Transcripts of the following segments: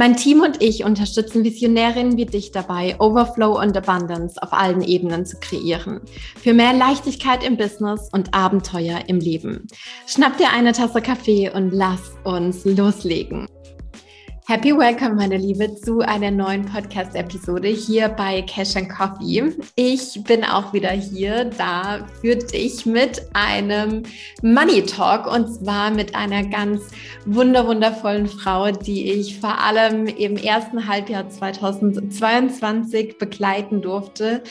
Mein Team und ich unterstützen Visionärinnen wie dich dabei, Overflow und Abundance auf allen Ebenen zu kreieren. Für mehr Leichtigkeit im Business und Abenteuer im Leben. Schnapp dir eine Tasse Kaffee und lass uns loslegen. Happy Welcome, meine Liebe, zu einer neuen Podcast-Episode hier bei Cash and Coffee. Ich bin auch wieder hier da für dich mit einem Money Talk und zwar mit einer ganz wunder wundervollen Frau, die ich vor allem im ersten Halbjahr 2022 begleiten durfte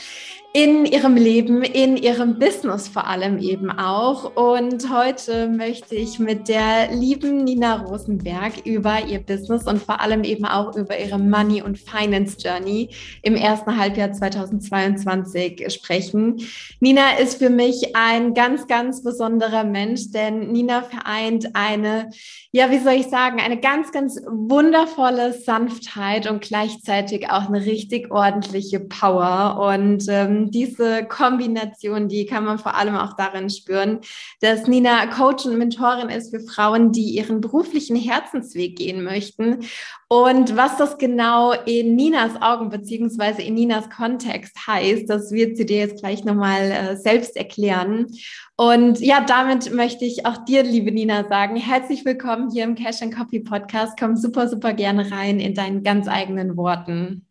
in ihrem Leben, in ihrem Business vor allem eben auch. Und heute möchte ich mit der lieben Nina Rosenberg über ihr Business und vor allem eben auch über ihre Money- und Finance Journey im ersten Halbjahr 2022 sprechen. Nina ist für mich ein ganz, ganz besonderer Mensch, denn Nina vereint eine, ja, wie soll ich sagen, eine ganz, ganz wundervolle Sanftheit und gleichzeitig auch eine richtig ordentliche Power. Und ähm, diese Kombination, die kann man vor allem auch darin spüren, dass Nina Coach und Mentorin ist für Frauen, die ihren beruflichen Herzensweg gehen möchten. Und was das genau in Ninas Augen beziehungsweise in Ninas Kontext heißt, das wird sie dir jetzt gleich nochmal äh, selbst erklären. Und ja, damit möchte ich auch dir, liebe Nina, sagen, herzlich willkommen hier im Cash and Copy Podcast. Komm super, super gerne rein in deinen ganz eigenen Worten.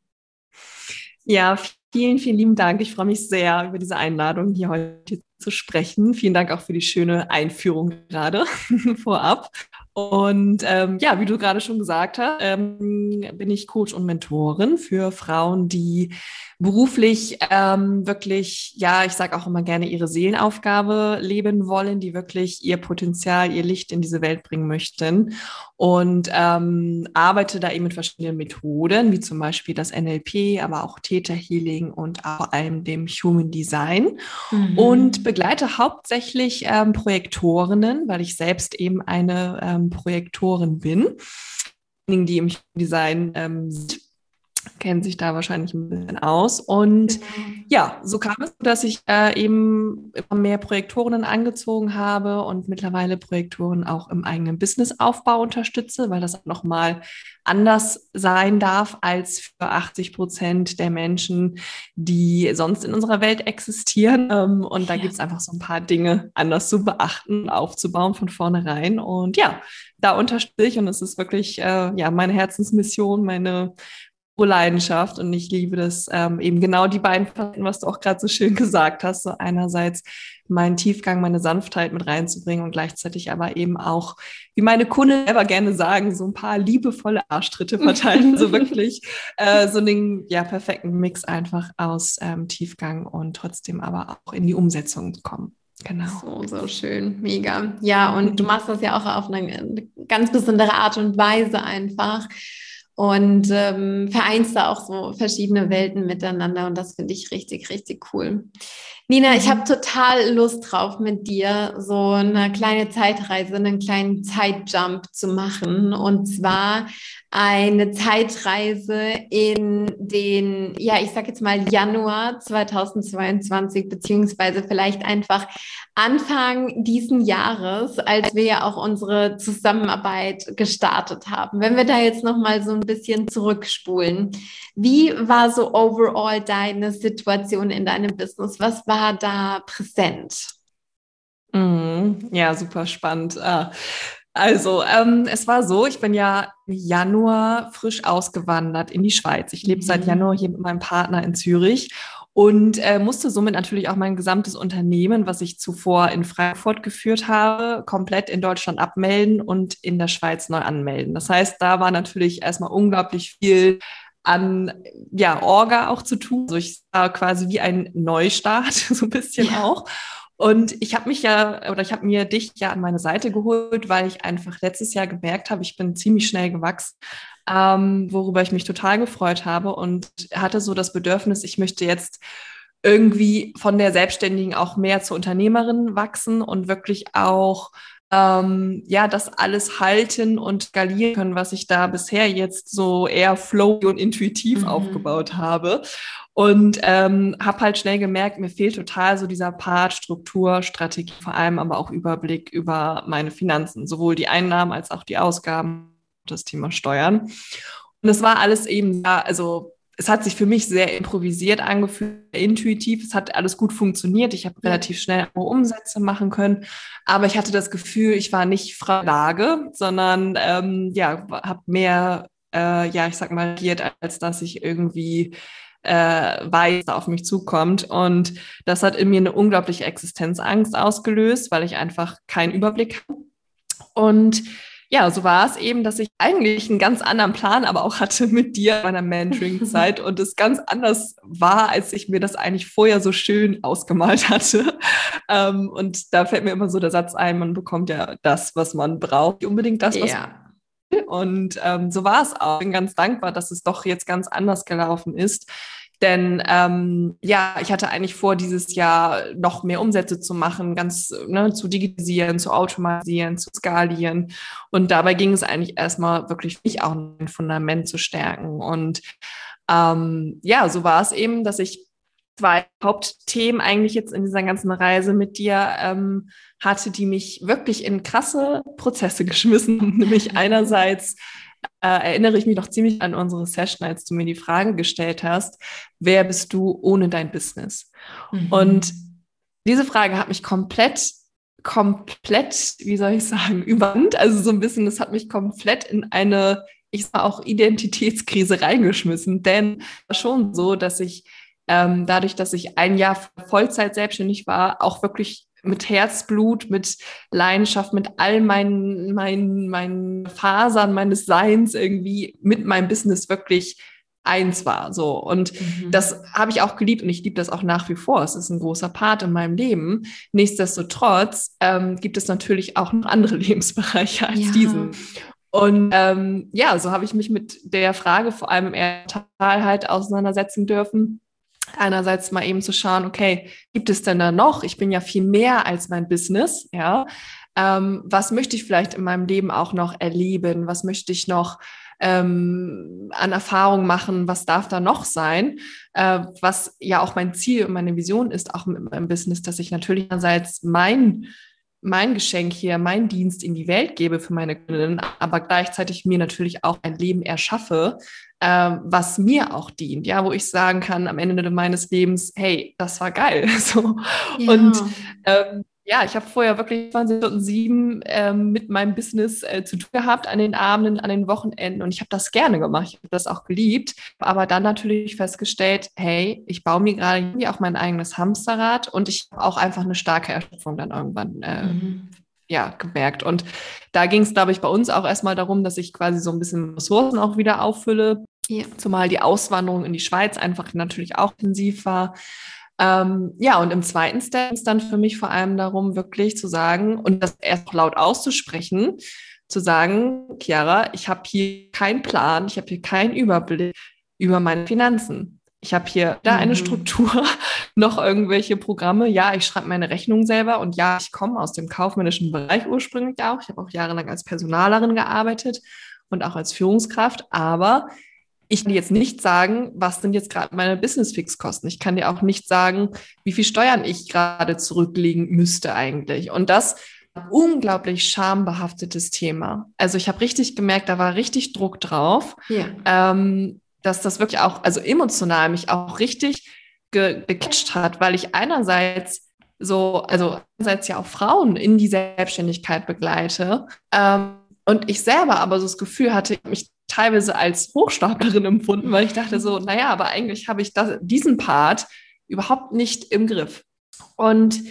Ja, Vielen, vielen lieben Dank. Ich freue mich sehr über diese Einladung, hier heute zu sprechen. Vielen Dank auch für die schöne Einführung gerade vorab. Und ähm, ja, wie du gerade schon gesagt hast, ähm, bin ich Coach und Mentorin für Frauen, die beruflich ähm, wirklich, ja, ich sage auch immer gerne, ihre Seelenaufgabe leben wollen, die wirklich ihr Potenzial, ihr Licht in diese Welt bringen möchten. Und ähm, arbeite da eben mit verschiedenen Methoden, wie zum Beispiel das NLP, aber auch Theta Healing und vor allem dem Human Design. Mhm. Und begleite hauptsächlich ähm, Projektorinnen, weil ich selbst eben eine ähm, Projektoren bin. Diejenigen, die im Design ähm, sind, kennen sich da wahrscheinlich ein bisschen aus. Und genau. ja, so kam es, dass ich äh, eben immer mehr Projektoren angezogen habe und mittlerweile Projektoren auch im eigenen Businessaufbau unterstütze, weil das nochmal anders sein darf als für 80 Prozent der Menschen, die sonst in unserer Welt existieren. Ähm, und da ja. gibt es einfach so ein paar Dinge anders zu beachten, aufzubauen von vornherein. Und ja, da unterstütze ich und es ist wirklich äh, ja meine Herzensmission, meine Leidenschaft und ich liebe das ähm, eben genau die beiden Facetten, was du auch gerade so schön gesagt hast. So einerseits meinen Tiefgang, meine Sanftheit mit reinzubringen und gleichzeitig aber eben auch, wie meine Kunden selber gerne sagen, so ein paar liebevolle Arschtritte verteilen. so wirklich äh, so einen ja, perfekten Mix einfach aus ähm, Tiefgang und trotzdem aber auch in die Umsetzung kommen. Genau. So, so schön. Mega. Ja, und du machst das ja auch auf eine ganz besondere Art und Weise einfach und ähm, vereinst da auch so verschiedene Welten miteinander und das finde ich richtig, richtig cool. Nina, ich mhm. habe total Lust drauf, mit dir so eine kleine Zeitreise, einen kleinen Zeitjump zu machen. Und zwar eine Zeitreise in den, ja, ich sage jetzt mal Januar 2022, beziehungsweise vielleicht einfach Anfang diesen Jahres, als wir ja auch unsere Zusammenarbeit gestartet haben. Wenn wir da jetzt nochmal so ein bisschen zurückspulen, wie war so overall deine Situation in deinem Business? Was war da präsent? Mm, ja, super spannend. Ah, also, ähm, es war so, ich bin ja im Januar frisch ausgewandert in die Schweiz. Ich lebe mhm. seit Januar hier mit meinem Partner in Zürich und äh, musste somit natürlich auch mein gesamtes Unternehmen, was ich zuvor in Frankfurt geführt habe, komplett in Deutschland abmelden und in der Schweiz neu anmelden. Das heißt, da war natürlich erstmal unglaublich viel an ja, Orga auch zu tun. Also ich war quasi wie ein Neustart, so ein bisschen ja. auch. Und ich habe mich ja, oder ich habe mir dich ja an meine Seite geholt, weil ich einfach letztes Jahr gemerkt habe, ich bin ziemlich schnell gewachsen, ähm, worüber ich mich total gefreut habe und hatte so das Bedürfnis, ich möchte jetzt irgendwie von der Selbstständigen auch mehr zur Unternehmerin wachsen und wirklich auch ähm, ja, das alles halten und skalieren können, was ich da bisher jetzt so eher flow und intuitiv mhm. aufgebaut habe. Und ähm, habe halt schnell gemerkt, mir fehlt total so dieser Part Struktur, Strategie, vor allem aber auch Überblick über meine Finanzen, sowohl die Einnahmen als auch die Ausgaben, das Thema Steuern. Und das war alles eben, ja, also es hat sich für mich sehr improvisiert angefühlt, intuitiv. Es hat alles gut funktioniert. Ich habe relativ schnell Umsätze machen können. Aber ich hatte das Gefühl, ich war nicht Frau Lage, sondern ähm, ja, habe mehr, äh, ja, ich sag mal, agiert, als dass ich irgendwie äh, weiß, auf mich zukommt. Und das hat in mir eine unglaubliche Existenzangst ausgelöst, weil ich einfach keinen Überblick habe. Und ja, so war es eben, dass ich eigentlich einen ganz anderen Plan aber auch hatte mit dir in meiner Mentoring-Zeit und es ganz anders war, als ich mir das eigentlich vorher so schön ausgemalt hatte. Ähm, und da fällt mir immer so der Satz ein, man bekommt ja das, was man braucht, unbedingt das, was ja. Und ähm, so war es auch. Ich bin ganz dankbar, dass es doch jetzt ganz anders gelaufen ist. Denn ähm, ja, ich hatte eigentlich vor, dieses Jahr noch mehr Umsätze zu machen, ganz ne, zu digitalisieren, zu automatisieren, zu skalieren. Und dabei ging es eigentlich erstmal wirklich nicht auch ein Fundament zu stärken. Und ähm, ja, so war es eben, dass ich zwei Hauptthemen eigentlich jetzt in dieser ganzen Reise mit dir ähm, hatte, die mich wirklich in krasse Prozesse geschmissen. Nämlich einerseits äh, erinnere ich mich noch ziemlich an unsere Session, als du mir die Frage gestellt hast, wer bist du ohne dein Business? Mhm. Und diese Frage hat mich komplett, komplett, wie soll ich sagen, überrannt. Also so ein bisschen, das hat mich komplett in eine, ich sag auch Identitätskrise reingeschmissen. Denn schon so, dass ich ähm, dadurch, dass ich ein Jahr Vollzeit selbstständig war, auch wirklich mit Herzblut, mit Leidenschaft, mit all meinen, meinen, meinen Fasern meines Seins irgendwie mit meinem Business wirklich eins war. So. Und mhm. das habe ich auch geliebt und ich liebe das auch nach wie vor. Es ist ein großer Part in meinem Leben. Nichtsdestotrotz ähm, gibt es natürlich auch noch andere Lebensbereiche als ja. diesen. Und ähm, ja, so habe ich mich mit der Frage vor allem im Erdteil halt auseinandersetzen dürfen einerseits mal eben zu schauen, okay, gibt es denn da noch? Ich bin ja viel mehr als mein Business, ja. Ähm, was möchte ich vielleicht in meinem Leben auch noch erleben? Was möchte ich noch ähm, an Erfahrung machen? Was darf da noch sein? Äh, was ja auch mein Ziel und meine Vision ist, auch mit meinem Business, dass ich natürlich einerseits mein mein Geschenk hier, mein Dienst in die Welt gebe für meine Kundinnen, aber gleichzeitig mir natürlich auch ein Leben erschaffe, äh, was mir auch dient, ja, wo ich sagen kann am Ende meines Lebens, hey, das war geil. so. Ja. Und ähm, ja, ich habe vorher wirklich 20 Stunden sieben ähm, mit meinem Business äh, zu tun gehabt an den Abenden, an den Wochenenden und ich habe das gerne gemacht. Ich habe das auch geliebt, aber dann natürlich festgestellt, hey, ich baue mir gerade irgendwie auch mein eigenes Hamsterrad und ich habe auch einfach eine starke Erschöpfung dann irgendwann äh, mhm. Ja, gemerkt. Und da ging es, glaube ich, bei uns auch erstmal darum, dass ich quasi so ein bisschen Ressourcen auch wieder auffülle. Ja. Zumal die Auswanderung in die Schweiz einfach natürlich auch intensiv war. Ähm, ja, und im zweiten Step ist dann für mich vor allem darum, wirklich zu sagen und das erst laut auszusprechen, zu sagen, Chiara, ich habe hier keinen Plan, ich habe hier keinen Überblick über meine Finanzen. Ich habe hier da eine mhm. Struktur, noch irgendwelche Programme. Ja, ich schreibe meine Rechnung selber und ja, ich komme aus dem kaufmännischen Bereich ursprünglich auch. Ich habe auch jahrelang als Personalerin gearbeitet und auch als Führungskraft, aber ich kann dir jetzt nicht sagen, was sind jetzt gerade meine Business-Fixkosten. Ich kann dir auch nicht sagen, wie viel Steuern ich gerade zurücklegen müsste eigentlich. Und das unglaublich schambehaftetes Thema. Also ich habe richtig gemerkt, da war richtig Druck drauf, ja. ähm, dass das wirklich auch, also emotional mich auch richtig ge gecatcht hat, weil ich einerseits so, also einerseits ja auch Frauen in die Selbstständigkeit begleite ähm, und ich selber aber so das Gefühl hatte, mich teilweise als Hochstaplerin empfunden, weil ich dachte so, naja, aber eigentlich habe ich das, diesen Part überhaupt nicht im Griff. Und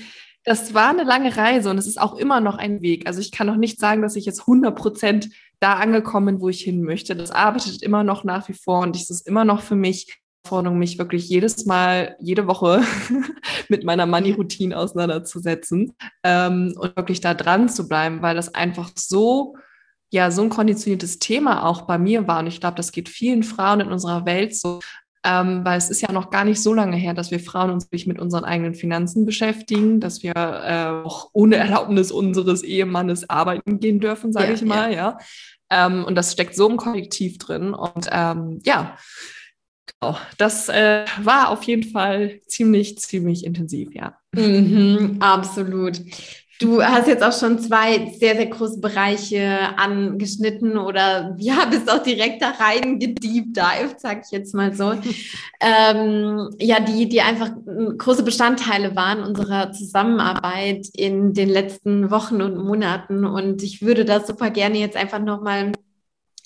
das war eine lange Reise und es ist auch immer noch ein Weg. Also ich kann noch nicht sagen, dass ich jetzt 100 Prozent da angekommen wo ich hin möchte. Das arbeitet immer noch nach wie vor und es ist immer noch für mich Forderung, mich wirklich jedes Mal, jede Woche mit meiner Money-Routine auseinanderzusetzen ähm, und wirklich da dran zu bleiben, weil das einfach so ja so ein konditioniertes Thema auch bei mir war. Und ich glaube, das geht vielen Frauen in unserer Welt so, ähm, weil es ist ja noch gar nicht so lange her, dass wir Frauen uns mit unseren eigenen Finanzen beschäftigen, dass wir äh, auch ohne Erlaubnis unseres Ehemannes arbeiten gehen dürfen, sage ja, ich mal, ja. ja. Ähm, und das steckt so im Kollektiv drin. Und ähm, ja, genau, das äh, war auf jeden Fall ziemlich, ziemlich intensiv, ja. Mhm, absolut. Du hast jetzt auch schon zwei sehr, sehr große Bereiche angeschnitten oder ja, bist auch direkt da rein gediebdived, sag ich jetzt mal so. ähm, ja, die, die einfach große Bestandteile waren unserer Zusammenarbeit in den letzten Wochen und Monaten. Und ich würde das super gerne jetzt einfach nochmal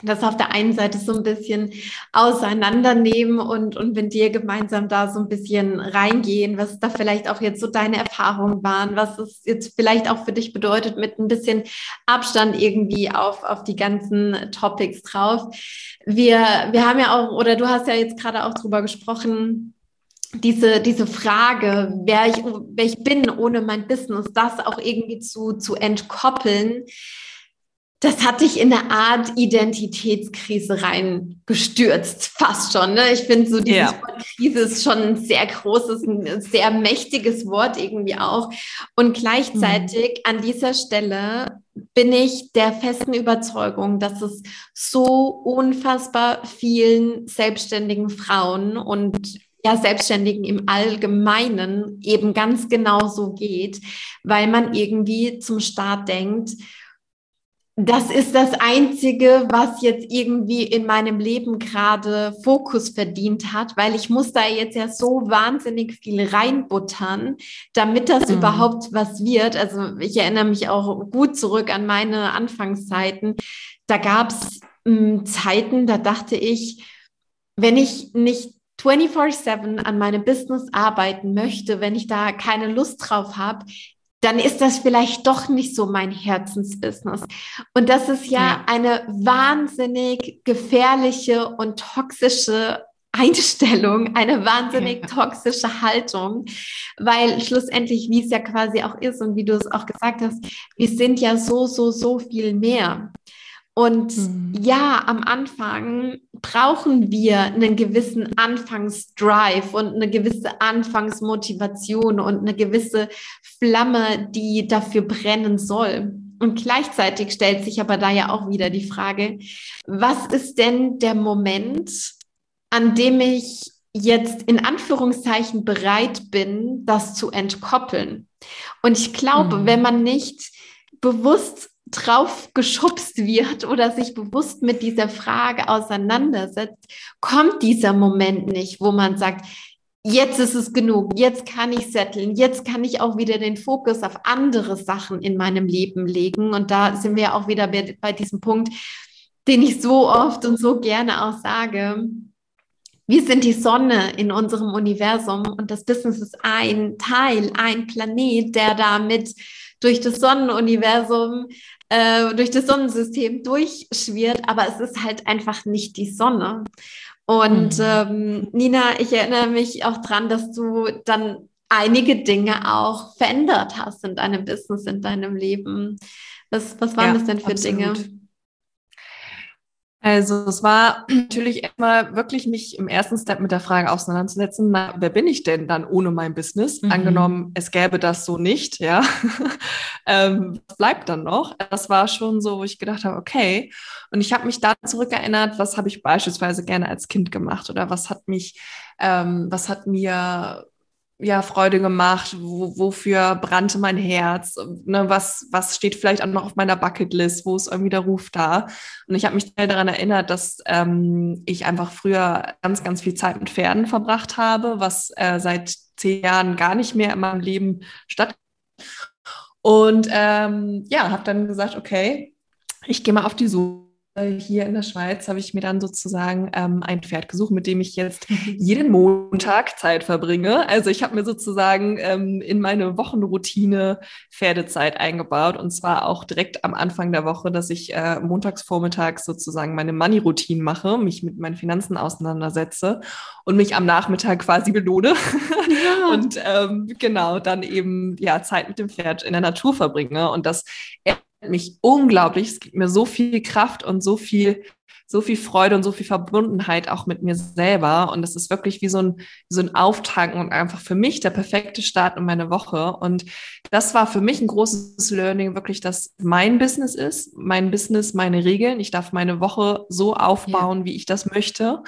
das auf der einen Seite so ein bisschen auseinandernehmen und, und mit dir gemeinsam da so ein bisschen reingehen, was da vielleicht auch jetzt so deine Erfahrungen waren, was es jetzt vielleicht auch für dich bedeutet, mit ein bisschen Abstand irgendwie auf, auf die ganzen Topics drauf. Wir, wir haben ja auch, oder du hast ja jetzt gerade auch drüber gesprochen, diese, diese Frage, wer ich, wer ich bin ohne mein Business, das auch irgendwie zu, zu entkoppeln das hat dich in eine Art Identitätskrise reingestürzt, fast schon. Ne? Ich finde so dieses ja. Wort Krise ist schon ein sehr großes, ein sehr mächtiges Wort irgendwie auch. Und gleichzeitig mhm. an dieser Stelle bin ich der festen Überzeugung, dass es so unfassbar vielen selbstständigen Frauen und ja, Selbstständigen im Allgemeinen eben ganz genau so geht, weil man irgendwie zum Start denkt, das ist das Einzige, was jetzt irgendwie in meinem Leben gerade Fokus verdient hat, weil ich muss da jetzt ja so wahnsinnig viel reinbuttern, damit das mhm. überhaupt was wird. Also ich erinnere mich auch gut zurück an meine Anfangszeiten. Da gab es hm, Zeiten, da dachte ich, wenn ich nicht 24/7 an meinem Business arbeiten möchte, wenn ich da keine Lust drauf habe, dann ist das vielleicht doch nicht so mein Herzensbusiness. Und das ist ja, ja, eine wahnsinnig gefährliche und toxische Einstellung, eine wahnsinnig toxische Haltung, weil schlussendlich, wie es ja quasi auch ist und wie du es auch gesagt hast, wir sind ja so, so, so viel mehr. Und mhm. ja, am Anfang brauchen wir einen gewissen Anfangsdrive und eine gewisse Anfangsmotivation und eine gewisse Flamme, die dafür brennen soll. Und gleichzeitig stellt sich aber da ja auch wieder die Frage, was ist denn der Moment, an dem ich jetzt in Anführungszeichen bereit bin, das zu entkoppeln? Und ich glaube, mhm. wenn man nicht bewusst drauf geschubst wird oder sich bewusst mit dieser Frage auseinandersetzt, kommt dieser Moment nicht, wo man sagt, jetzt ist es genug, jetzt kann ich setteln, jetzt kann ich auch wieder den Fokus auf andere Sachen in meinem Leben legen. Und da sind wir auch wieder bei, bei diesem Punkt, den ich so oft und so gerne auch sage. Wir sind die Sonne in unserem Universum und das Business ist ein Teil, ein Planet, der damit durch das Sonnenuniversum äh, durch das Sonnensystem durchschwirrt, aber es ist halt einfach nicht die Sonne. Und mhm. ähm, Nina, ich erinnere mich auch dran, dass du dann einige Dinge auch verändert hast in deinem Business, in deinem Leben. Was, was waren ja, das denn für absolut. Dinge? Also es war natürlich erstmal wirklich mich im ersten Step mit der Frage auseinanderzusetzen, na, wer bin ich denn dann ohne mein Business? Mhm. Angenommen, es gäbe das so nicht, ja. ähm, was bleibt dann noch? Das war schon so, wo ich gedacht habe, okay. Und ich habe mich da zurückerinnert, was habe ich beispielsweise gerne als Kind gemacht oder was hat mich, ähm, was hat mir ja, Freude gemacht? Wo, wofür brannte mein Herz? Ne, was, was steht vielleicht auch noch auf meiner Bucketlist? Wo ist irgendwie der Ruf da? Und ich habe mich daran erinnert, dass ähm, ich einfach früher ganz, ganz viel Zeit mit Pferden verbracht habe, was äh, seit zehn Jahren gar nicht mehr in meinem Leben stattfindet. Und ähm, ja, habe dann gesagt, okay, ich gehe mal auf die Suche hier in der Schweiz habe ich mir dann sozusagen ähm, ein Pferd gesucht, mit dem ich jetzt jeden Montag Zeit verbringe. Also ich habe mir sozusagen ähm, in meine Wochenroutine Pferdezeit eingebaut und zwar auch direkt am Anfang der Woche, dass ich äh, montags vormittags sozusagen meine Money-Routine mache, mich mit meinen Finanzen auseinandersetze und mich am Nachmittag quasi belohne ja. und ähm, genau dann eben ja Zeit mit dem Pferd in der Natur verbringe und das mich unglaublich. Es gibt mir so viel Kraft und so viel so viel Freude und so viel Verbundenheit auch mit mir selber. Und das ist wirklich wie so ein, so ein Auftanken und einfach für mich der perfekte Start in meine Woche. Und das war für mich ein großes Learning, wirklich, dass mein Business ist, mein Business, meine Regeln. Ich darf meine Woche so aufbauen, ja. wie ich das möchte.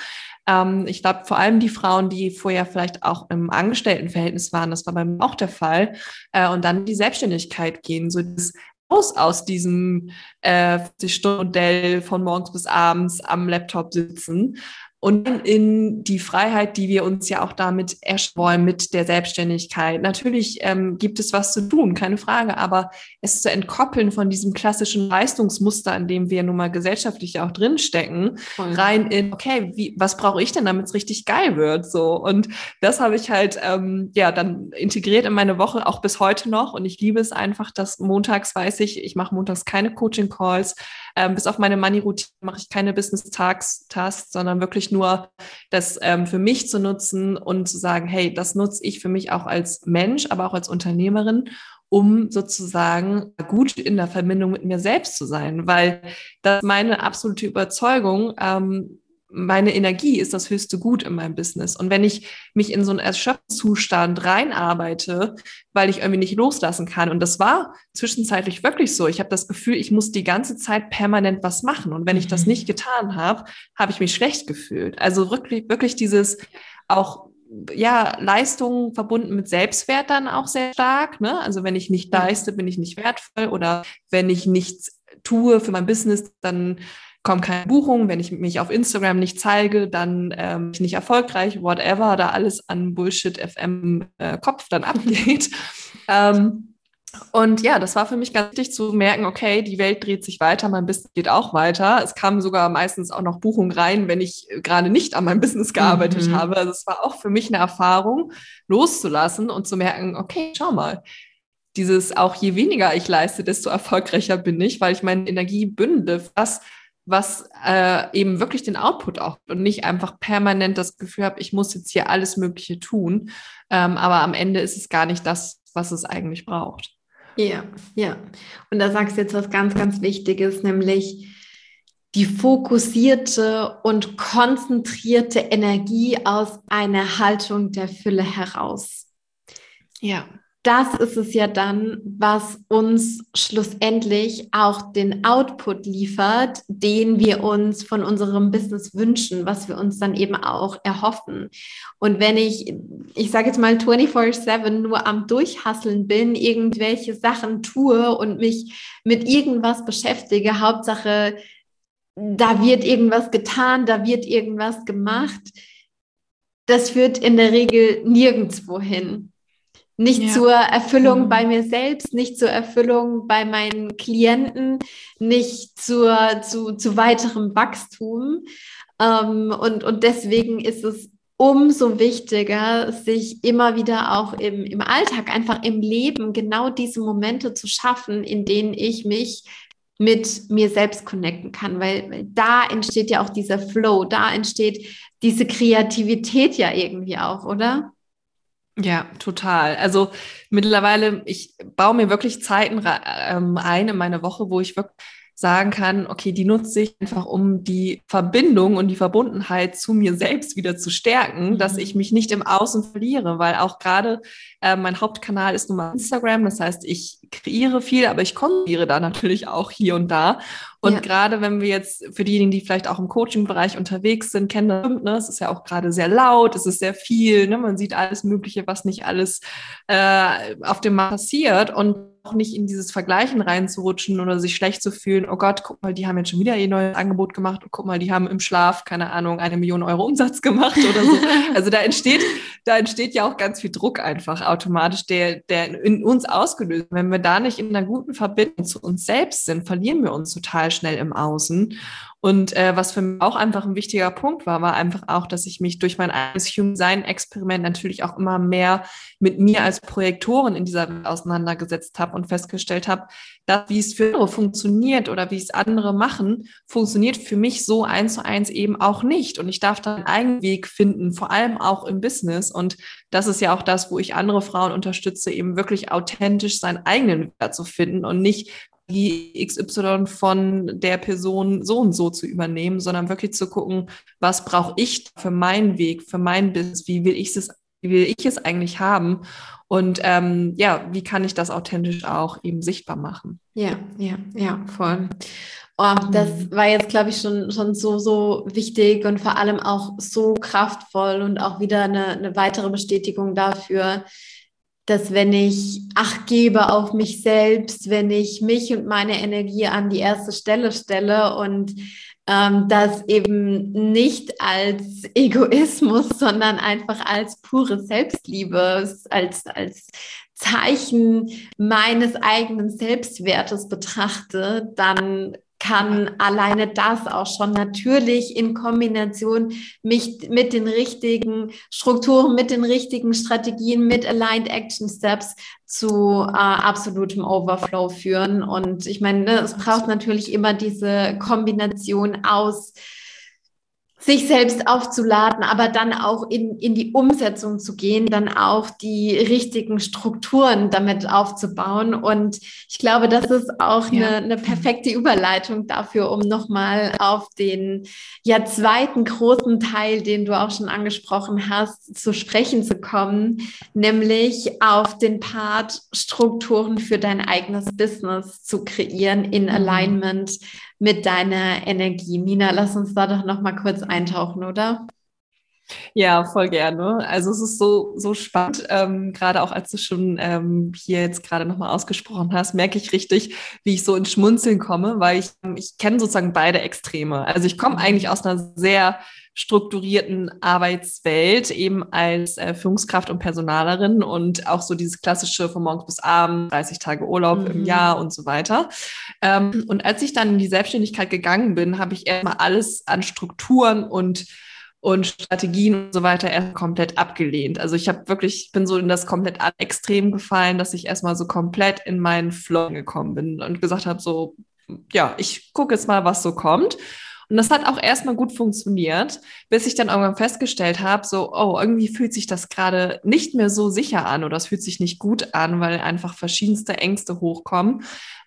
Ähm, ich glaube, vor allem die Frauen, die vorher vielleicht auch im Angestelltenverhältnis waren, das war bei mir auch der Fall, äh, und dann die Selbstständigkeit gehen, so das raus aus diesem äh, 40-Stunden-Modell von morgens bis abends am Laptop sitzen und in die Freiheit, die wir uns ja auch damit erschwollen mit der Selbstständigkeit. Natürlich ähm, gibt es was zu tun, keine Frage, aber es zu entkoppeln von diesem klassischen Leistungsmuster, in dem wir nun mal gesellschaftlich auch drinstecken, Voll. rein in, okay, wie, was brauche ich denn, damit es richtig geil wird? So. Und das habe ich halt ähm, ja dann integriert in meine Woche, auch bis heute noch. Und ich liebe es einfach, dass montags weiß ich, ich mache montags keine Coaching-Calls. Ähm, bis auf meine Money-Routine mache ich keine Business-Tasks, sondern wirklich nur das ähm, für mich zu nutzen und zu sagen, hey, das nutze ich für mich auch als Mensch, aber auch als Unternehmerin um sozusagen gut in der Verbindung mit mir selbst zu sein, weil das meine absolute Überzeugung, ähm, meine Energie ist das höchste Gut in meinem Business. Und wenn ich mich in so einen Erschöpfungszustand reinarbeite, weil ich irgendwie nicht loslassen kann, und das war zwischenzeitlich wirklich so, ich habe das Gefühl, ich muss die ganze Zeit permanent was machen. Und wenn ich das mhm. nicht getan habe, habe ich mich schlecht gefühlt. Also wirklich, wirklich dieses auch ja, Leistung verbunden mit Selbstwert dann auch sehr stark. Ne? Also wenn ich nicht leiste, bin ich nicht wertvoll oder wenn ich nichts tue für mein Business, dann kommen keine Buchungen, wenn ich mich auf Instagram nicht zeige, dann ähm, bin ich nicht erfolgreich, whatever, da alles an Bullshit FM äh, Kopf dann abgeht. ähm, und ja, das war für mich ganz wichtig zu merken, okay, die Welt dreht sich weiter, mein Business geht auch weiter. Es kamen sogar meistens auch noch Buchungen rein, wenn ich gerade nicht an meinem Business gearbeitet mhm. habe. Also es war auch für mich eine Erfahrung, loszulassen und zu merken, okay, schau mal, dieses auch je weniger ich leiste, desto erfolgreicher bin ich, weil ich meine Energie bündle, was was äh, eben wirklich den Output auch und nicht einfach permanent das Gefühl habe, ich muss jetzt hier alles Mögliche tun. Ähm, aber am Ende ist es gar nicht das, was es eigentlich braucht. Ja, ja. Und da sagst du jetzt was ganz, ganz Wichtiges, nämlich die fokussierte und konzentrierte Energie aus einer Haltung der Fülle heraus. Ja das ist es ja dann, was uns schlussendlich auch den Output liefert, den wir uns von unserem Business wünschen, was wir uns dann eben auch erhoffen. Und wenn ich, ich sage jetzt mal 24/7 nur am Durchhasseln bin, irgendwelche Sachen tue und mich mit irgendwas beschäftige, Hauptsache, da wird irgendwas getan, da wird irgendwas gemacht, das führt in der Regel nirgendwo hin nicht ja. zur Erfüllung mhm. bei mir selbst, nicht zur Erfüllung bei meinen Klienten, nicht zur, zu, zu weiterem Wachstum. Ähm, und, und deswegen ist es umso wichtiger, sich immer wieder auch im, im Alltag, einfach im Leben, genau diese Momente zu schaffen, in denen ich mich mit mir selbst connecten kann, weil, weil da entsteht ja auch dieser Flow, da entsteht diese Kreativität ja irgendwie auch, oder? Ja, total. Also mittlerweile, ich baue mir wirklich Zeiten ähm, ein in meine Woche, wo ich wirklich sagen kann, okay, die nutze ich einfach, um die Verbindung und die Verbundenheit zu mir selbst wieder zu stärken, mhm. dass ich mich nicht im Außen verliere, weil auch gerade äh, mein Hauptkanal ist nun mal Instagram, das heißt, ich kreiere viel, aber ich konsumiere da natürlich auch hier und da. Und ja. gerade wenn wir jetzt für diejenigen, die vielleicht auch im Coaching-Bereich unterwegs sind, kennen das, ne? es ist ja auch gerade sehr laut, es ist sehr viel, ne? man sieht alles Mögliche, was nicht alles äh, auf dem Markt passiert und nicht in dieses Vergleichen reinzurutschen oder sich schlecht zu fühlen, oh Gott, guck mal, die haben jetzt schon wieder ihr neues Angebot gemacht und guck mal, die haben im Schlaf, keine Ahnung, eine Million Euro Umsatz gemacht oder so. also da entsteht, da entsteht ja auch ganz viel Druck einfach automatisch, der, der in uns ausgelöst. Wenn wir da nicht in einer guten Verbindung zu uns selbst sind, verlieren wir uns total schnell im Außen. Und äh, was für mich auch einfach ein wichtiger Punkt war, war einfach auch, dass ich mich durch mein eigenes Human Design Experiment natürlich auch immer mehr mit mir als Projektoren in dieser Welt auseinandergesetzt habe und festgestellt habe, dass wie es für andere funktioniert oder wie es andere machen, funktioniert für mich so eins zu eins eben auch nicht. Und ich darf da einen eigenen Weg finden, vor allem auch im Business. Und das ist ja auch das, wo ich andere Frauen unterstütze, eben wirklich authentisch seinen eigenen Wert zu finden und nicht die XY von der Person so und so zu übernehmen, sondern wirklich zu gucken, was brauche ich für meinen Weg, für mein Business, wie will ich es, wie will ich es eigentlich haben und ähm, ja, wie kann ich das authentisch auch eben sichtbar machen? Ja, ja, ja, voll. Oh, das mhm. war jetzt, glaube ich, schon, schon so, so wichtig und vor allem auch so kraftvoll und auch wieder eine, eine weitere Bestätigung dafür, dass wenn ich Acht gebe auf mich selbst, wenn ich mich und meine Energie an die erste Stelle stelle und ähm, das eben nicht als Egoismus, sondern einfach als pure Selbstliebe, als, als Zeichen meines eigenen Selbstwertes betrachte, dann kann alleine das auch schon natürlich in Kombination mich mit den richtigen Strukturen, mit den richtigen Strategien, mit Aligned Action Steps zu äh, absolutem Overflow führen. Und ich meine, ne, es braucht natürlich immer diese Kombination aus sich selbst aufzuladen, aber dann auch in, in die Umsetzung zu gehen, dann auch die richtigen Strukturen damit aufzubauen. Und ich glaube, das ist auch ja. eine, eine perfekte Überleitung dafür, um nochmal auf den ja zweiten großen Teil, den du auch schon angesprochen hast, zu sprechen zu kommen, nämlich auf den Part Strukturen für dein eigenes Business zu kreieren in mhm. Alignment mit deiner Energie. Nina, lass uns da doch noch mal kurz eintauchen, oder? Ja, voll gerne. Also es ist so, so spannend, ähm, gerade auch als du schon ähm, hier jetzt gerade nochmal ausgesprochen hast, merke ich richtig, wie ich so ins Schmunzeln komme, weil ich, ich kenne sozusagen beide Extreme. Also ich komme mhm. eigentlich aus einer sehr strukturierten Arbeitswelt, eben als äh, Führungskraft und Personalerin und auch so dieses klassische von morgens bis abends, 30 Tage Urlaub mhm. im Jahr und so weiter. Ähm, und als ich dann in die Selbstständigkeit gegangen bin, habe ich erstmal alles an Strukturen und und Strategien und so weiter erst komplett abgelehnt. Also ich habe wirklich, bin so in das komplett Extrem gefallen, dass ich erstmal so komplett in meinen Flow gekommen bin und gesagt habe, so, ja, ich gucke jetzt mal, was so kommt. Und das hat auch erstmal gut funktioniert, bis ich dann irgendwann festgestellt habe, so, oh, irgendwie fühlt sich das gerade nicht mehr so sicher an oder es fühlt sich nicht gut an, weil einfach verschiedenste Ängste hochkommen.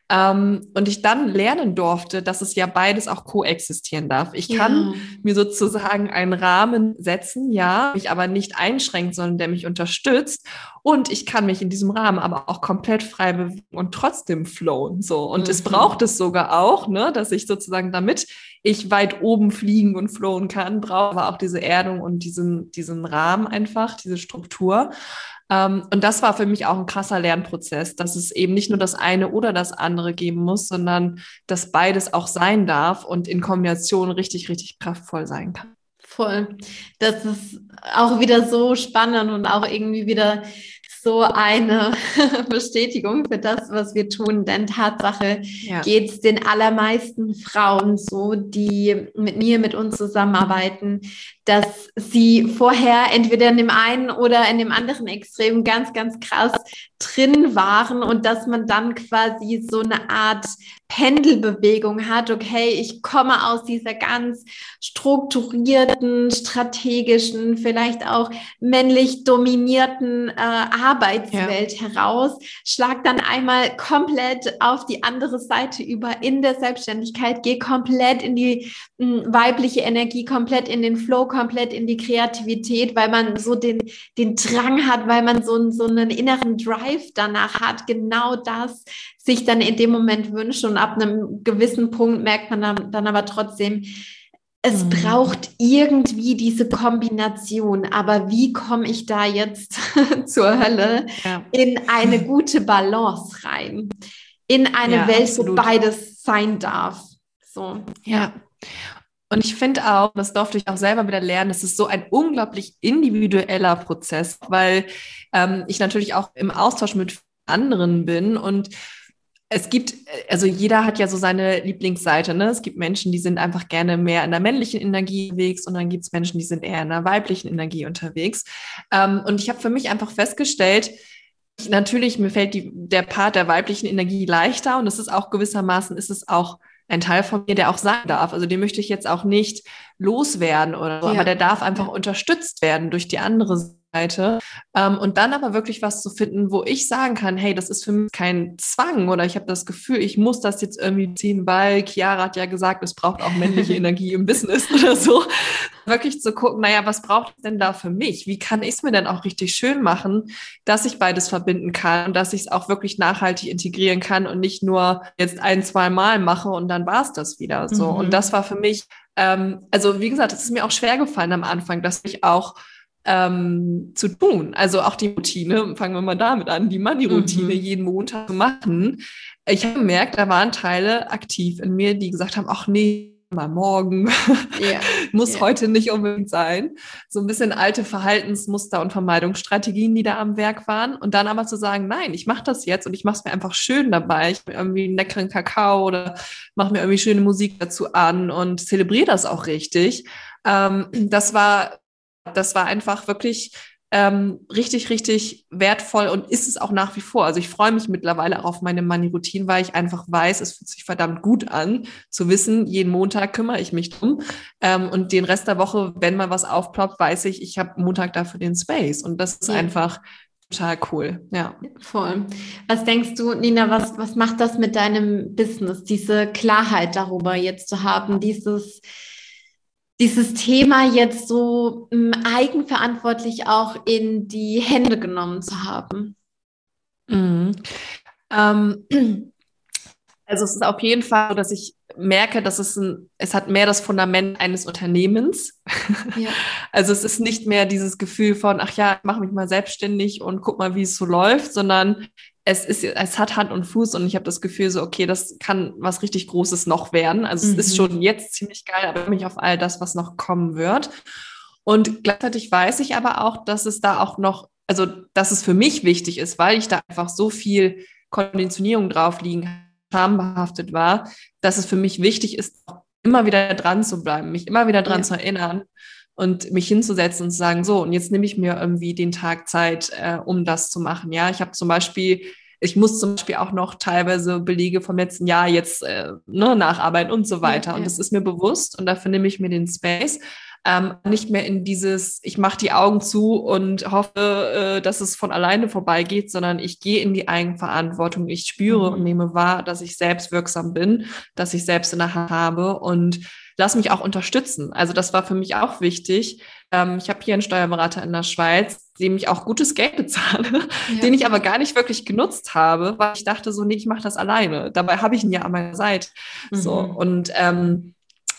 Ähm, und ich dann lernen durfte, dass es ja beides auch koexistieren darf. Ich kann ja. mir sozusagen einen Rahmen setzen, ja, mich aber nicht einschränkt, sondern der mich unterstützt. Und ich kann mich in diesem Rahmen aber auch komplett frei bewegen und trotzdem flowen. So. Und mhm. es braucht es sogar auch, ne, dass ich sozusagen, damit ich weit oben fliegen und flowen kann, brauche aber auch diese Erdung und diesen, diesen Rahmen einfach, diese Struktur. Ähm, und das war für mich auch ein krasser Lernprozess, dass es eben nicht nur das eine oder das andere geben muss, sondern dass beides auch sein darf und in Kombination richtig, richtig kraftvoll sein kann. Voll. Das ist auch wieder so spannend und auch irgendwie wieder so eine Bestätigung für das, was wir tun. Denn Tatsache ja. geht es den allermeisten Frauen so, die mit mir, mit uns zusammenarbeiten, dass sie vorher entweder in dem einen oder in dem anderen Extrem ganz, ganz krass drin waren und dass man dann quasi so eine Art Pendelbewegung hat. Okay, ich komme aus dieser ganz strukturierten, strategischen, vielleicht auch männlich dominierten äh, Arbeitswelt ja. heraus, schlag dann einmal komplett auf die andere Seite über in der Selbstständigkeit, gehe komplett in die mh, hm, weibliche Energie, komplett in den Flow, komplett in die Kreativität, weil man so den, den Drang hat, weil man so, so einen inneren Drive danach hat, genau das sich dann in dem Moment wünscht. Und ab einem gewissen Punkt merkt man dann, dann aber trotzdem, es mhm. braucht irgendwie diese Kombination. Aber wie komme ich da jetzt zur Hölle ja. in eine gute Balance rein? In eine ja, Welt, absolut. wo beides sein darf. So. Ja. Und ich finde auch, das durfte ich auch selber wieder lernen, es ist so ein unglaublich individueller Prozess, weil ähm, ich natürlich auch im Austausch mit anderen bin und es gibt, also jeder hat ja so seine Lieblingsseite. Ne? Es gibt Menschen, die sind einfach gerne mehr in der männlichen Energie unterwegs und dann gibt es Menschen, die sind eher in der weiblichen Energie unterwegs. Ähm, und ich habe für mich einfach festgestellt, natürlich, mir fällt die, der Part der weiblichen Energie leichter und es ist auch gewissermaßen, ist es auch ein Teil von mir, der auch sein darf. Also den möchte ich jetzt auch nicht loswerden oder so, ja. aber der darf einfach unterstützt werden durch die andere Seite. Ähm, und dann aber wirklich was zu finden, wo ich sagen kann, hey, das ist für mich kein Zwang oder ich habe das Gefühl, ich muss das jetzt irgendwie ziehen, weil Chiara hat ja gesagt, es braucht auch männliche Energie im Business oder so. Wirklich zu gucken, naja, was braucht es denn da für mich? Wie kann ich es mir denn auch richtig schön machen, dass ich beides verbinden kann und dass ich es auch wirklich nachhaltig integrieren kann und nicht nur jetzt ein, zwei Mal mache und dann war es das wieder so. Mhm. Und das war für mich, ähm, also wie gesagt, es ist mir auch schwer gefallen am Anfang, dass ich auch ähm, zu tun. Also auch die Routine, fangen wir mal damit an, die Money-Routine mhm. jeden Montag zu machen. Ich habe gemerkt, da waren Teile aktiv in mir, die gesagt haben, ach nee, mal morgen, yeah. muss yeah. heute nicht unbedingt sein. So ein bisschen alte Verhaltensmuster und Vermeidungsstrategien, die da am Werk waren. Und dann aber zu sagen, nein, ich mache das jetzt und ich mache es mir einfach schön dabei. Ich mache irgendwie einen leckeren Kakao oder mache mir irgendwie schöne Musik dazu an und zelebriere das auch richtig. Ähm, das war das war einfach wirklich ähm, richtig, richtig wertvoll und ist es auch nach wie vor. Also ich freue mich mittlerweile auch auf meine Money-Routine, weil ich einfach weiß, es fühlt sich verdammt gut an, zu wissen, jeden Montag kümmere ich mich drum. Ähm, und den Rest der Woche, wenn mal was aufploppt, weiß ich, ich habe Montag dafür den Space. Und das ist ja. einfach total cool. Ja. Voll. Was denkst du, Nina, was, was macht das mit deinem Business, diese Klarheit darüber jetzt zu haben, dieses dieses Thema jetzt so hm, eigenverantwortlich auch in die Hände genommen zu haben? Mhm. Ähm, also es ist auf jeden Fall so, dass ich merke, dass es ein, es hat mehr das Fundament eines Unternehmens. Ja. Also es ist nicht mehr dieses Gefühl von, ach ja, ich mache mich mal selbstständig und guck mal, wie es so läuft, sondern es ist, es hat Hand und Fuß und ich habe das Gefühl so, okay, das kann was richtig Großes noch werden. Also mhm. es ist mhm. schon jetzt ziemlich geil, aber mich auf all das, was noch kommen wird. Und gleichzeitig weiß ich aber auch, dass es da auch noch, also dass es für mich wichtig ist, weil ich da einfach so viel Konditionierung drauf liegen, schambehaftet war, dass es für mich wichtig ist, immer wieder dran zu bleiben, mich immer wieder dran ja. zu erinnern und mich hinzusetzen und zu sagen, so, und jetzt nehme ich mir irgendwie den Tag Zeit, äh, um das zu machen. Ja, ich habe zum Beispiel, ich muss zum Beispiel auch noch teilweise Belege vom letzten Jahr jetzt äh, ne, nacharbeiten und so weiter. Ja, ja. Und das ist mir bewusst und dafür nehme ich mir den Space. Ähm, nicht mehr in dieses, ich mache die Augen zu und hoffe, äh, dass es von alleine vorbeigeht, sondern ich gehe in die Eigenverantwortung. Ich spüre mhm. und nehme wahr, dass ich selbst wirksam bin, dass ich selbst in der Hand habe und lass mich auch unterstützen. Also das war für mich auch wichtig. Ähm, ich habe hier einen Steuerberater in der Schweiz, dem ich auch gutes Geld bezahle, ja. den ich aber gar nicht wirklich genutzt habe, weil ich dachte so, nee, ich mache das alleine. Dabei habe ich ihn ja an meiner Seite. Mhm. So und ähm,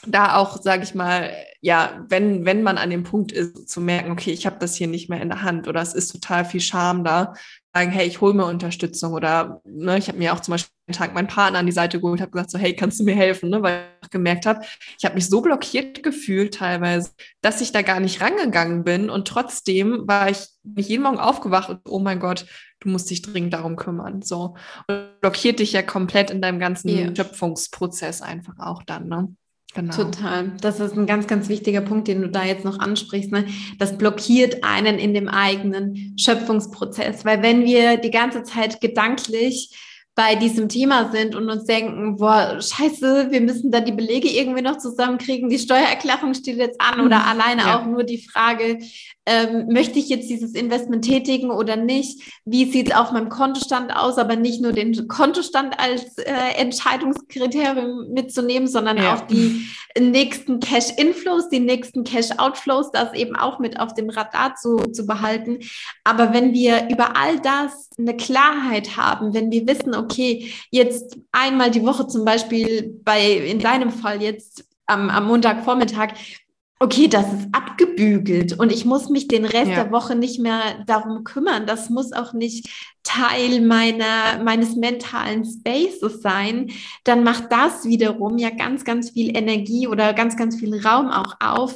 da auch, sage ich mal, ja, wenn, wenn man an dem Punkt ist, zu merken, okay, ich habe das hier nicht mehr in der Hand oder es ist total viel Scham da, sagen, hey, ich hole mir Unterstützung oder ne, ich habe mir auch zum Beispiel einen Tag meinen Partner an die Seite geholt, habe gesagt so, hey, kannst du mir helfen, ne, weil ich gemerkt habe, ich habe mich so blockiert gefühlt teilweise, dass ich da gar nicht rangegangen bin und trotzdem war ich nicht jeden Morgen aufgewacht und oh mein Gott, du musst dich dringend darum kümmern, so und blockiert dich ja komplett in deinem ganzen yeah. Schöpfungsprozess einfach auch dann, ne? Genau. Total. Das ist ein ganz, ganz wichtiger Punkt, den du da jetzt noch ansprichst. Ne? Das blockiert einen in dem eigenen Schöpfungsprozess, weil wenn wir die ganze Zeit gedanklich bei diesem Thema sind und uns denken, boah, scheiße, wir müssen da die Belege irgendwie noch zusammenkriegen, die Steuererklärung steht jetzt an oder mhm. alleine ja. auch nur die Frage, ähm, möchte ich jetzt dieses Investment tätigen oder nicht? Wie sieht es auf meinem Kontostand aus? Aber nicht nur den Kontostand als äh, Entscheidungskriterium mitzunehmen, sondern ja. auch die nächsten Cash-Inflows, die nächsten Cash-Outflows, das eben auch mit auf dem Radar zu, zu behalten. Aber wenn wir über all das eine Klarheit haben, wenn wir wissen, okay, jetzt einmal die Woche zum Beispiel bei, in deinem Fall jetzt am, am Montagvormittag, okay, das ist abgebügelt und ich muss mich den Rest ja. der Woche nicht mehr darum kümmern. Das muss auch nicht Teil meiner, meines mentalen Spaces sein. Dann macht das wiederum ja ganz, ganz viel Energie oder ganz, ganz viel Raum auch auf,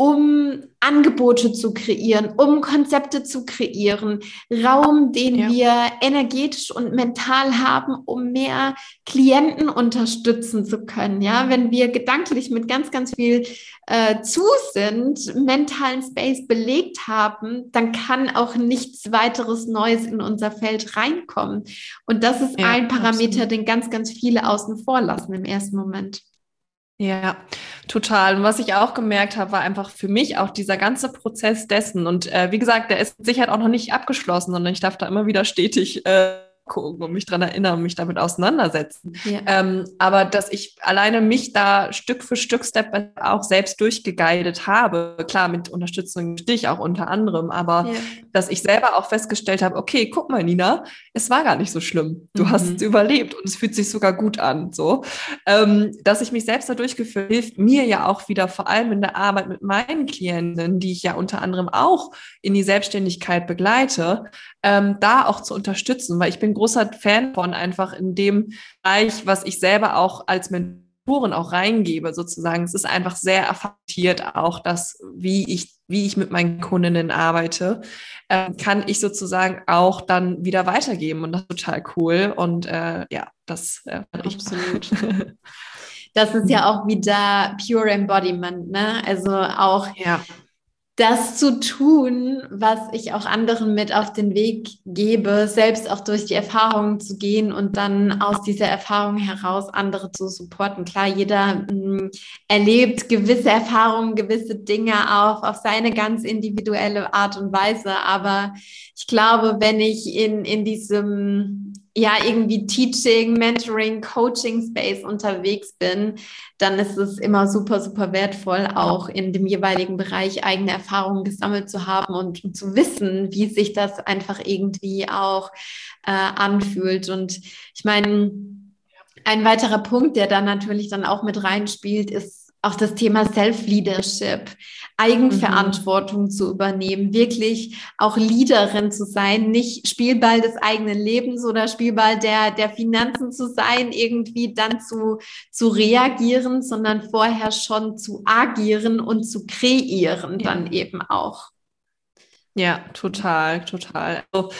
um Angebote zu kreieren, um Konzepte zu kreieren, Raum, den ja. wir energetisch und mental haben, um mehr Klienten unterstützen zu können. Ja, wenn wir gedanklich mit ganz, ganz viel äh, zu sind, mentalen Space belegt haben, dann kann auch nichts weiteres Neues in unser Feld reinkommen. Und das ist ja, ein Parameter, absolut. den ganz, ganz viele außen vor lassen im ersten Moment. Ja, Total. Und was ich auch gemerkt habe, war einfach für mich auch dieser ganze Prozess dessen. Und äh, wie gesagt, der ist sicher auch noch nicht abgeschlossen, sondern ich darf da immer wieder stetig äh, gucken und mich daran erinnern, mich damit auseinandersetzen. Ja. Ähm, aber dass ich alleine mich da Stück für Stück Step auch selbst durchgeguidet habe, klar mit Unterstützung dich auch unter anderem, aber ja. dass ich selber auch festgestellt habe, okay, guck mal, Nina, es war gar nicht so schlimm. Du mhm. hast es überlebt und es fühlt sich sogar gut an. So, ähm, dass ich mich selbst da durchgeführt, hilft mir ja auch wieder, vor allem in der Arbeit mit meinen Klienten, die ich ja unter anderem auch in die Selbstständigkeit begleite, ähm, da auch zu unterstützen, weil ich bin großer Fan von einfach in dem Bereich, was ich selber auch als Mentoren auch reingebe, sozusagen. Es ist einfach sehr erfatiert auch, dass wie ich wie ich mit meinen Kundinnen arbeite, äh, kann ich sozusagen auch dann wieder weitergeben und das ist total cool und äh, ja, das äh, absolut. Das ist ja auch wieder pure Embodiment, ne? Also auch ja das zu tun, was ich auch anderen mit auf den Weg gebe, selbst auch durch die Erfahrungen zu gehen und dann aus dieser Erfahrung heraus andere zu supporten. Klar, jeder mh, hm, erlebt gewisse Erfahrungen, gewisse Dinge auch auf seine ganz individuelle Art und Weise. Aber ich glaube, wenn ich in, in diesem ja irgendwie Teaching, Mentoring, Coaching Space unterwegs bin, dann ist es immer super, super wertvoll, auch in dem jeweiligen Bereich eigene Erfahrungen gesammelt zu haben und, zu wissen, wie sich das einfach irgendwie auch äh, anfühlt. Und ich meine, ein weiterer Punkt, der da natürlich dann auch mit reinspielt, ist auch das Thema Self-Leadership. Eigenverantwortung mhm. zu übernehmen, wirklich auch Leaderin zu sein, nicht Spielball des eigenen Lebens oder Spielball der, der Finanzen zu sein, irgendwie dann zu, zu reagieren, sondern vorher schon zu agieren und zu kreieren ja. dann eben auch. Ja, total, total. Also,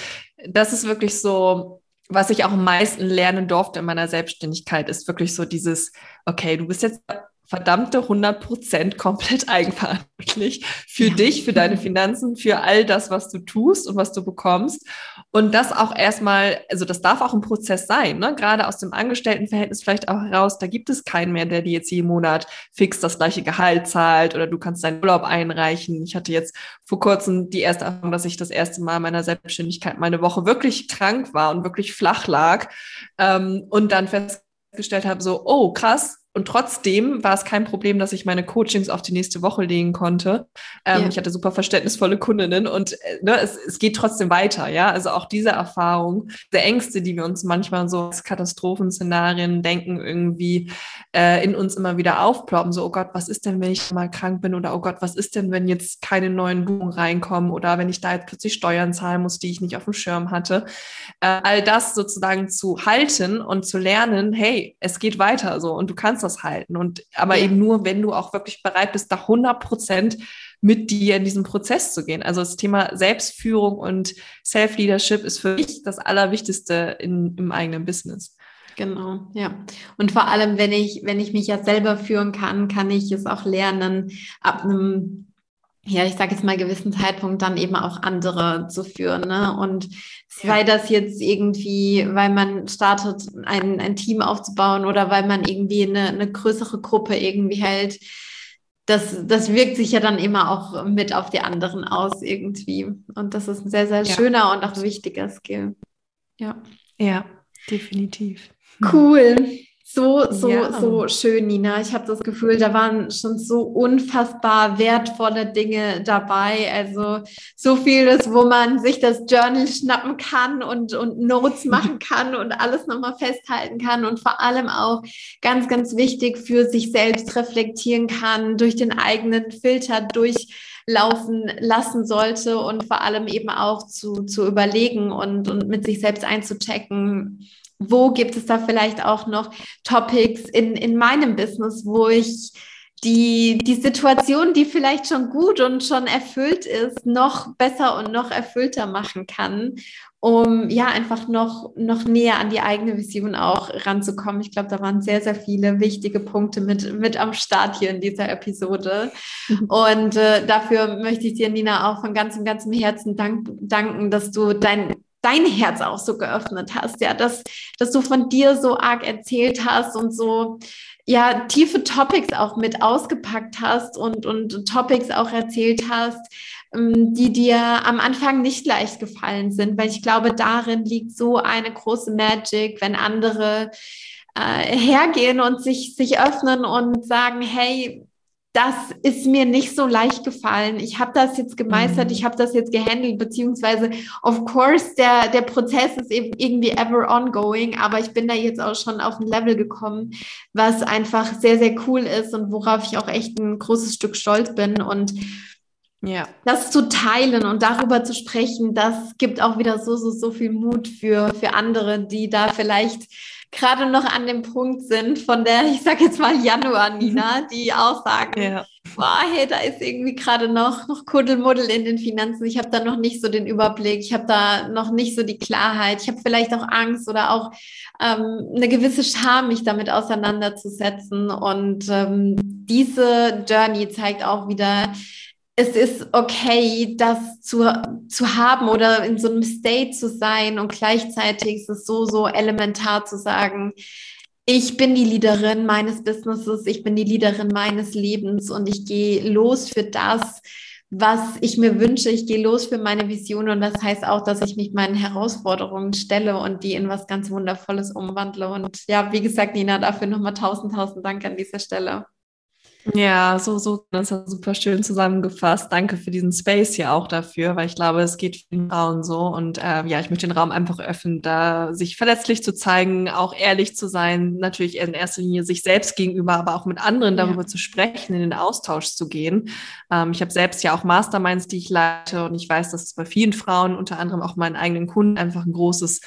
das ist wirklich so, was ich auch am meisten lernen durfte in meiner Selbstständigkeit, ist wirklich so dieses, okay, du bist jetzt verdammte 100 Prozent komplett eigenverantwortlich für ja. dich, für deine Finanzen, für all das, was du tust und was du bekommst. Und das auch erstmal, also das darf auch ein Prozess sein, ne? gerade aus dem Angestelltenverhältnis vielleicht auch heraus, da gibt es keinen mehr, der dir jetzt jeden Monat fix das gleiche Gehalt zahlt oder du kannst deinen Urlaub einreichen. Ich hatte jetzt vor kurzem die erste Erfahrung, dass ich das erste Mal meiner Selbstständigkeit meine Woche wirklich krank war und wirklich flach lag ähm, und dann festgestellt habe, so, oh krass, und trotzdem war es kein Problem, dass ich meine Coachings auf die nächste Woche legen konnte. Ähm, ja. Ich hatte super verständnisvolle Kundinnen und äh, ne, es, es geht trotzdem weiter. Ja, also auch diese Erfahrung, der Ängste, die wir uns manchmal so als Katastrophenszenarien denken, irgendwie äh, in uns immer wieder aufploppen. So, oh Gott, was ist denn, wenn ich mal krank bin? Oder oh Gott, was ist denn, wenn jetzt keine neuen Buchungen reinkommen? Oder wenn ich da jetzt plötzlich Steuern zahlen muss, die ich nicht auf dem Schirm hatte? Äh, all das sozusagen zu halten und zu lernen, hey, es geht weiter so und du kannst das aushalten. Und aber ja. eben nur, wenn du auch wirklich bereit bist, da 100 Prozent mit dir in diesen Prozess zu gehen. Also das Thema Selbstführung und Self-Leadership ist für mich das Allerwichtigste in, im eigenen Business. Genau, ja. Und vor allem, wenn ich, wenn ich mich ja selber führen kann, kann ich es auch lernen, ab einem ja, ich sage jetzt mal gewissen Zeitpunkt dann eben auch andere zu führen. Ne? Und sei das jetzt irgendwie, weil man startet, ein, ein Team aufzubauen oder weil man irgendwie eine, eine größere Gruppe irgendwie hält, das, das wirkt sich ja dann immer auch mit auf die anderen aus irgendwie. Und das ist ein sehr, sehr ja. schöner und auch wichtiger Skill. Ja. Ja, definitiv. Cool. So, so, ja. so schön, Nina. Ich habe das Gefühl, da waren schon so unfassbar wertvolle Dinge dabei. Also so vieles, wo man sich das Journal schnappen kann und, und Notes machen kann und alles nochmal festhalten kann und vor allem auch ganz, ganz wichtig für sich selbst reflektieren kann, durch den eigenen Filter durchlaufen lassen sollte und vor allem eben auch zu, zu überlegen und, und mit sich selbst einzuchecken wo gibt es da vielleicht auch noch Topics in, in meinem Business, wo ich die, die Situation, die vielleicht schon gut und schon erfüllt ist, noch besser und noch erfüllter machen kann, um ja einfach noch, noch näher an die eigene Vision auch ranzukommen. Ich glaube, da waren sehr, sehr viele wichtige Punkte mit, mit am Start hier in dieser Episode. Mhm. Und äh, dafür möchte ich dir, Nina, auch von ganzem, ganzem Herzen dank, danken, dass du dein dein Herz auch so geöffnet hast, ja, dass, dass du von dir so arg erzählt hast und so, ja, tiefe Topics auch mit ausgepackt hast und, und Topics auch erzählt hast, ähm, die dir am Anfang nicht leicht gefallen sind, weil ich glaube, darin liegt so eine große Magic, wenn andere äh, hergehen und sich, sich öffnen und sagen, hey, das ist mir nicht so leicht gefallen. Ich habe das jetzt gemeistert, mhm. ich habe das jetzt gehandelt, beziehungsweise, of course, der, der Prozess ist eben irgendwie ever ongoing, aber ich bin da jetzt auch schon auf ein Level gekommen, was einfach sehr, sehr cool ist und worauf ich auch echt ein großes Stück stolz bin. Und ja. das zu teilen und darüber zu sprechen, das gibt auch wieder so, so, so viel Mut für, für andere, die da vielleicht gerade noch an dem Punkt sind von der, ich sage jetzt mal Januar-Nina, die auch sagen, ja. boah, hey, da ist irgendwie gerade noch, noch Kuddelmuddel in den Finanzen. Ich habe da noch nicht so den Überblick, ich habe da noch nicht so die Klarheit. Ich habe vielleicht auch Angst oder auch ähm, eine gewisse Scham, mich damit auseinanderzusetzen. Und ähm, diese Journey zeigt auch wieder, es ist okay, das zu, zu haben oder in so einem State zu sein und gleichzeitig ist es so, so elementar zu sagen, ich bin die Leaderin meines Businesses, ich bin die Leaderin meines Lebens und ich gehe los für das, was ich mir wünsche. Ich gehe los für meine Vision und das heißt auch, dass ich mich meinen Herausforderungen stelle und die in was ganz Wundervolles umwandle. Und ja, wie gesagt, Nina, dafür nochmal tausend, tausend Dank an dieser Stelle. Ja, so, so, das hat super schön zusammengefasst. Danke für diesen Space hier auch dafür, weil ich glaube, es geht vielen Frauen so. Und äh, ja, ich möchte den Raum einfach öffnen, da sich verletzlich zu zeigen, auch ehrlich zu sein, natürlich in erster Linie sich selbst gegenüber, aber auch mit anderen darüber ja. zu sprechen, in den Austausch zu gehen. Ähm, ich habe selbst ja auch Masterminds, die ich leite und ich weiß, dass es bei vielen Frauen, unter anderem auch meinen eigenen Kunden, einfach ein großes,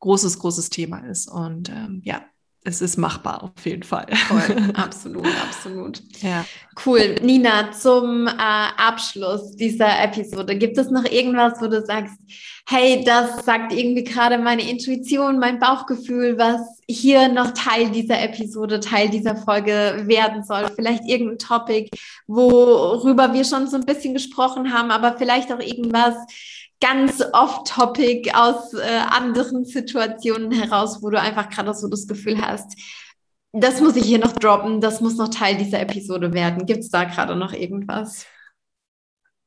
großes, großes Thema ist. Und ähm, ja, es ist machbar auf jeden Fall. Voll, absolut, absolut. Ja. Cool. Nina, zum äh, Abschluss dieser Episode, gibt es noch irgendwas, wo du sagst, hey, das sagt irgendwie gerade meine Intuition, mein Bauchgefühl, was hier noch Teil dieser Episode, Teil dieser Folge werden soll? Vielleicht irgendein Topic, worüber wir schon so ein bisschen gesprochen haben, aber vielleicht auch irgendwas, ganz off-topic aus äh, anderen Situationen heraus, wo du einfach gerade so das Gefühl hast, das muss ich hier noch droppen, das muss noch Teil dieser Episode werden. Gibt es da gerade noch irgendwas?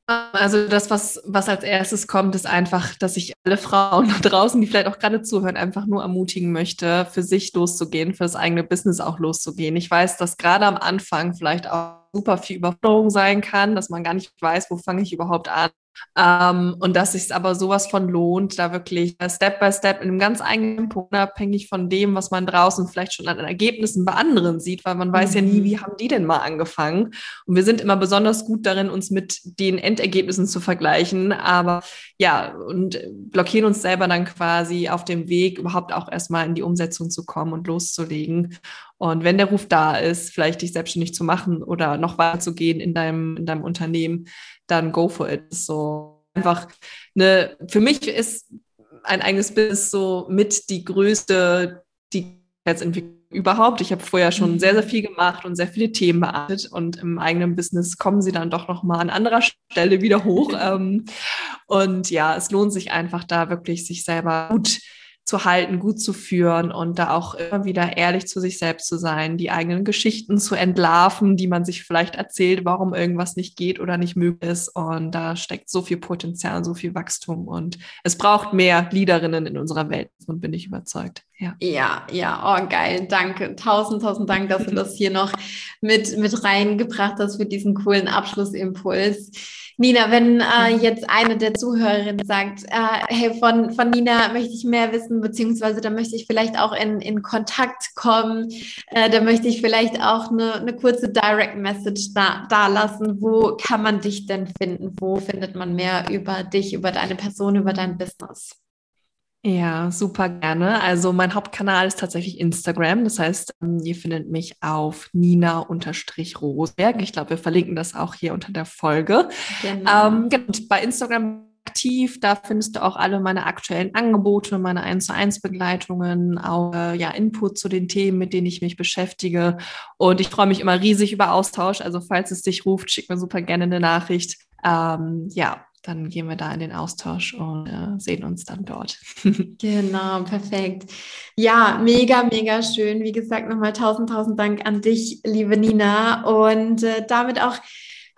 Also das, was, was als erstes kommt, ist einfach, dass ich alle Frauen da draußen, die vielleicht auch gerade zuhören, einfach nur ermutigen möchte, für sich loszugehen, für das eigene Business auch loszugehen. Ich weiß, dass gerade am Anfang vielleicht auch super viel Überforderung sein kann, dass man gar nicht weiß, wo fange ich überhaupt an. Ähm, und dass sich aber sowas von lohnt, da wirklich Step by Step in einem ganz eigenen Punkt, unabhängig von dem, was man draußen vielleicht schon an Ergebnissen bei anderen sieht, weil man weiß mhm. ja nie, wie mhm. haben die denn mal angefangen. Und wir sind immer besonders gut darin, uns mit den Endergebnissen zu vergleichen, aber ja, und blockieren uns selber dann quasi auf dem Weg, überhaupt auch erstmal in die Umsetzung zu kommen und loszulegen. Und wenn der Ruf da ist, vielleicht dich selbstständig zu machen oder noch weiter zu gehen in deinem, in deinem Unternehmen, dann go for it. So einfach eine, für mich ist ein eigenes Business so mit die größte Digitalisierungsentwicklung überhaupt. Ich habe vorher schon sehr, sehr mhm. viel gemacht und sehr viele Themen beachtet und im eigenen Business kommen sie dann doch nochmal an anderer Stelle wieder hoch. Ähm, und ja, es lohnt sich einfach da wirklich, sich selber gut zu halten, gut zu führen und da auch immer wieder ehrlich zu sich selbst zu sein, die eigenen Geschichten zu entlarven, die man sich vielleicht erzählt, warum irgendwas nicht geht oder nicht möglich ist. Und da steckt so viel Potenzial, so viel Wachstum und es braucht mehr Leaderinnen in unserer Welt, davon bin ich überzeugt. Ja, ja, ja, oh geil, danke. Tausend, tausend Dank, dass du das hier noch mit, mit reingebracht hast für diesen coolen Abschlussimpuls. Nina, wenn äh, jetzt eine der Zuhörerinnen sagt, äh, hey, von, von Nina möchte ich mehr wissen, beziehungsweise da möchte ich vielleicht auch in, in Kontakt kommen, äh, da möchte ich vielleicht auch eine, eine kurze Direct Message da, da lassen. Wo kann man dich denn finden? Wo findet man mehr über dich, über deine Person, über dein Business? Ja, super gerne. Also mein Hauptkanal ist tatsächlich Instagram. Das heißt, ähm, ihr findet mich auf Nina-Rosberg. Ich glaube, wir verlinken das auch hier unter der Folge. Genau. Ähm, genau. bei Instagram aktiv. Da findest du auch alle meine aktuellen Angebote, meine 1 zu 1 Begleitungen, auch äh, ja, Input zu den Themen, mit denen ich mich beschäftige. Und ich freue mich immer riesig über Austausch. Also falls es dich ruft, schick mir super gerne eine Nachricht. Ähm, ja, dann gehen wir da in den Austausch und äh, sehen uns dann dort. genau, perfekt. Ja, mega, mega schön. Wie gesagt, nochmal tausend, tausend Dank an dich, liebe Nina. Und äh, damit auch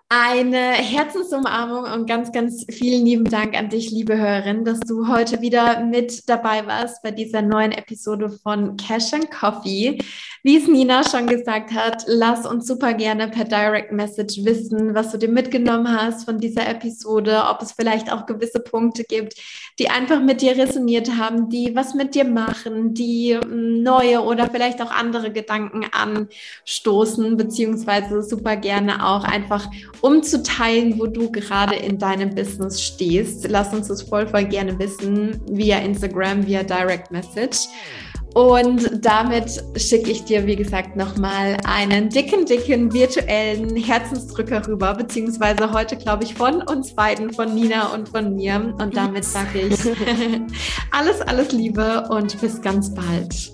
eine Herzensumarmung und ganz, ganz vielen lieben Dank an dich, liebe Hörerin, dass du heute wieder mit dabei warst bei dieser neuen Episode von Cash and Coffee. Wie es Nina schon gesagt hat, lass uns super gerne per Direct Message wissen, was du dir mitgenommen hast von dieser Episode, ob es vielleicht auch gewisse Punkte gibt, die einfach mit dir resoniert haben, die was mit dir machen, die hm, neue oder vielleicht auch andere Gedanken anstoßen, beziehungsweise super gerne auch einfach um zu teilen, wo du gerade in deinem Business stehst. Lass uns das voll, voll gerne wissen via Instagram, via Direct Message. Und damit schicke ich dir, wie gesagt, nochmal einen dicken, dicken virtuellen Herzensdrücker rüber, beziehungsweise heute, glaube ich, von uns beiden, von Nina und von mir. Und damit sage ich alles, alles Liebe und bis ganz bald.